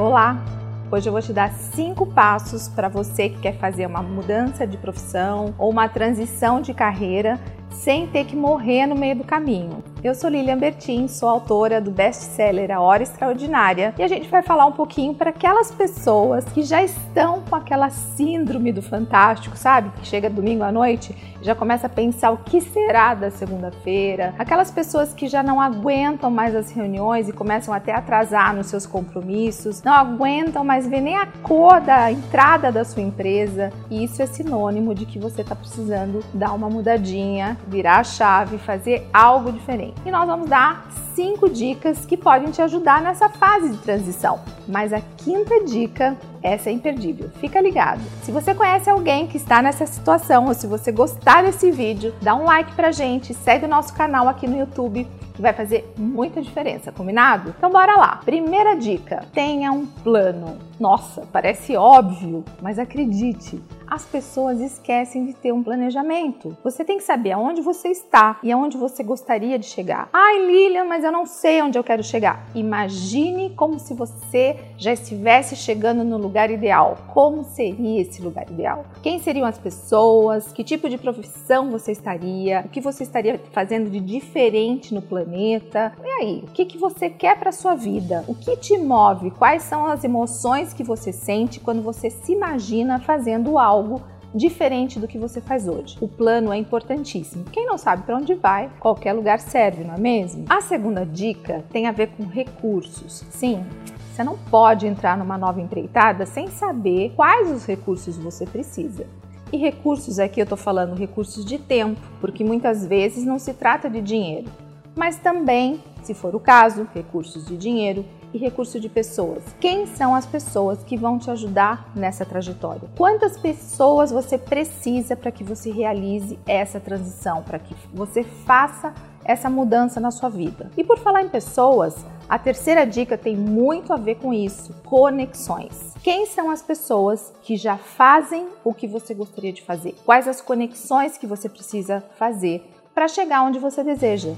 Olá! Hoje eu vou te dar cinco passos para você que quer fazer uma mudança de profissão ou uma transição de carreira sem ter que morrer no meio do caminho. Eu sou Lilian Bertin, sou autora do best-seller A Hora Extraordinária e a gente vai falar um pouquinho para aquelas pessoas que já estão com aquela síndrome do fantástico, sabe? Que chega domingo à noite e já começa a pensar o que será da segunda-feira. Aquelas pessoas que já não aguentam mais as reuniões e começam até a atrasar nos seus compromissos, não aguentam mais ver nem a cor da entrada da sua empresa. E isso é sinônimo de que você está precisando dar uma mudadinha, virar a chave, fazer algo diferente. E nós vamos dar cinco dicas que podem te ajudar nessa fase de transição. Mas a quinta dica, essa é imperdível. Fica ligado. Se você conhece alguém que está nessa situação ou se você gostar desse vídeo, dá um like pra gente, segue o nosso canal aqui no YouTube que vai fazer muita diferença, combinado? Então bora lá. Primeira dica: tenha um plano. Nossa, parece óbvio, mas acredite, as pessoas esquecem de ter um planejamento. Você tem que saber aonde você está e aonde você gostaria de chegar. Ai, Lilian, mas eu não sei onde eu quero chegar. Imagine como se você já estivesse chegando no lugar ideal. Como seria esse lugar ideal? Quem seriam as pessoas? Que tipo de profissão você estaria? O que você estaria fazendo de diferente no planeta? E aí, o que, que você quer para sua vida? O que te move? Quais são as emoções que você sente quando você se imagina fazendo algo? diferente do que você faz hoje. O plano é importantíssimo. Quem não sabe para onde vai, qualquer lugar serve, não é mesmo? A segunda dica tem a ver com recursos. Sim, você não pode entrar numa nova empreitada sem saber quais os recursos você precisa. E recursos aqui eu estou falando recursos de tempo, porque muitas vezes não se trata de dinheiro, mas também, se for o caso, recursos de dinheiro, e recurso de pessoas. Quem são as pessoas que vão te ajudar nessa trajetória? Quantas pessoas você precisa para que você realize essa transição, para que você faça essa mudança na sua vida? E por falar em pessoas, a terceira dica tem muito a ver com isso: conexões. Quem são as pessoas que já fazem o que você gostaria de fazer? Quais as conexões que você precisa fazer para chegar onde você deseja?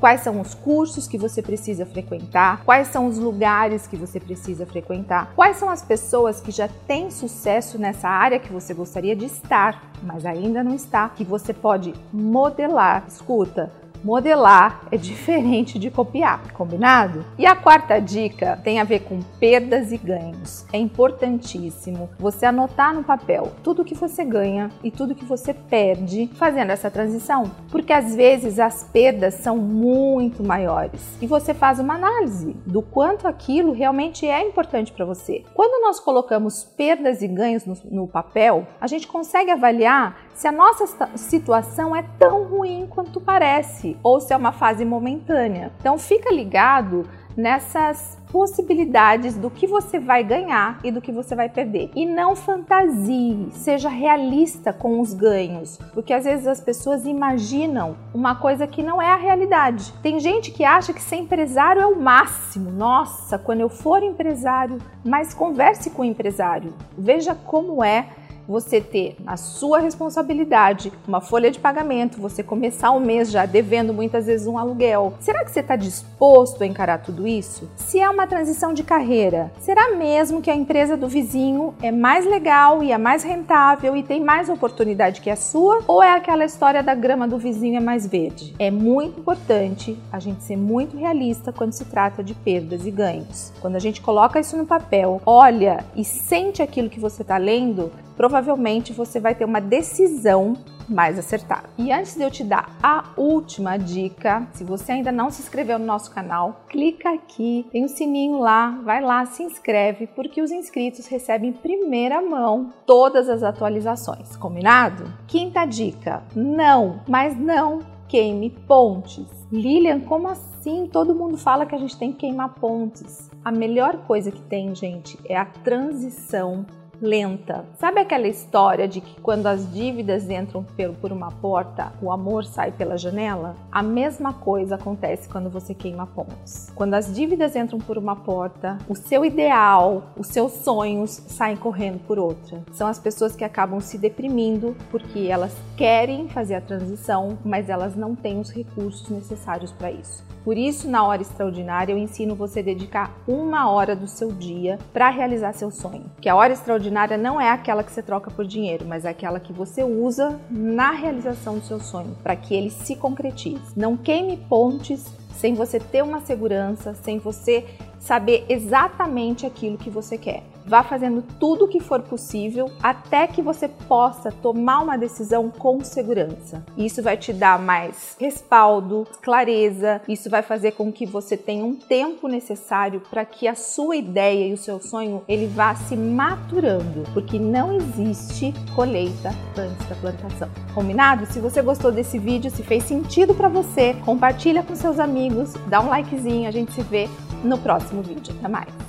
Quais são os cursos que você precisa frequentar, quais são os lugares que você precisa frequentar, quais são as pessoas que já têm sucesso nessa área que você gostaria de estar, mas ainda não está, que você pode modelar. Escuta, Modelar é diferente de copiar, combinado? E a quarta dica tem a ver com perdas e ganhos. É importantíssimo você anotar no papel tudo que você ganha e tudo que você perde fazendo essa transição, porque às vezes as perdas são muito maiores e você faz uma análise do quanto aquilo realmente é importante para você. Quando nós colocamos perdas e ganhos no, no papel, a gente consegue avaliar se a nossa situação é tão ruim quanto parece ou se é uma fase momentânea. Então fica ligado nessas possibilidades do que você vai ganhar e do que você vai perder. E não fantasie, seja realista com os ganhos, porque às vezes as pessoas imaginam uma coisa que não é a realidade. Tem gente que acha que ser empresário é o máximo. Nossa, quando eu for empresário, mas converse com o empresário, veja como é você ter na sua responsabilidade uma folha de pagamento, você começar o mês já devendo muitas vezes um aluguel. Será que você está disposto a encarar tudo isso? Se é uma transição de carreira, será mesmo que a empresa do vizinho é mais legal e é mais rentável e tem mais oportunidade que a sua? Ou é aquela história da grama do vizinho é mais verde? É muito importante a gente ser muito realista quando se trata de perdas e ganhos. Quando a gente coloca isso no papel, olha e sente aquilo que você está lendo, provavelmente você vai ter uma decisão mais acertada. E antes de eu te dar a última dica, se você ainda não se inscreveu no nosso canal, clica aqui, tem um sininho lá, vai lá, se inscreve, porque os inscritos recebem em primeira mão todas as atualizações, combinado? Quinta dica: não, mas não queime pontes. Lilian, como assim? Todo mundo fala que a gente tem que queimar pontes. A melhor coisa que tem, gente, é a transição lenta. Sabe aquela história de que quando as dívidas entram por uma porta, o amor sai pela janela? A mesma coisa acontece quando você queima pontes. Quando as dívidas entram por uma porta, o seu ideal, os seus sonhos saem correndo por outra. São as pessoas que acabam se deprimindo porque elas querem fazer a transição, mas elas não têm os recursos necessários para isso. Por isso, na hora extraordinária, eu ensino você a dedicar uma hora do seu dia para realizar seu sonho. Que a hora extraordinária não é aquela que você troca por dinheiro, mas é aquela que você usa na realização do seu sonho, para que ele se concretize. Não queime pontes sem você ter uma segurança, sem você saber exatamente aquilo que você quer. Vá fazendo tudo o que for possível até que você possa tomar uma decisão com segurança. Isso vai te dar mais respaldo, clareza, isso vai fazer com que você tenha um tempo necessário para que a sua ideia e o seu sonho ele vá se maturando, porque não existe colheita antes da plantação. Combinado? Se você gostou desse vídeo, se fez sentido para você, compartilha com seus amigos, dá um likezinho, a gente se vê no próximo vídeo. Até mais!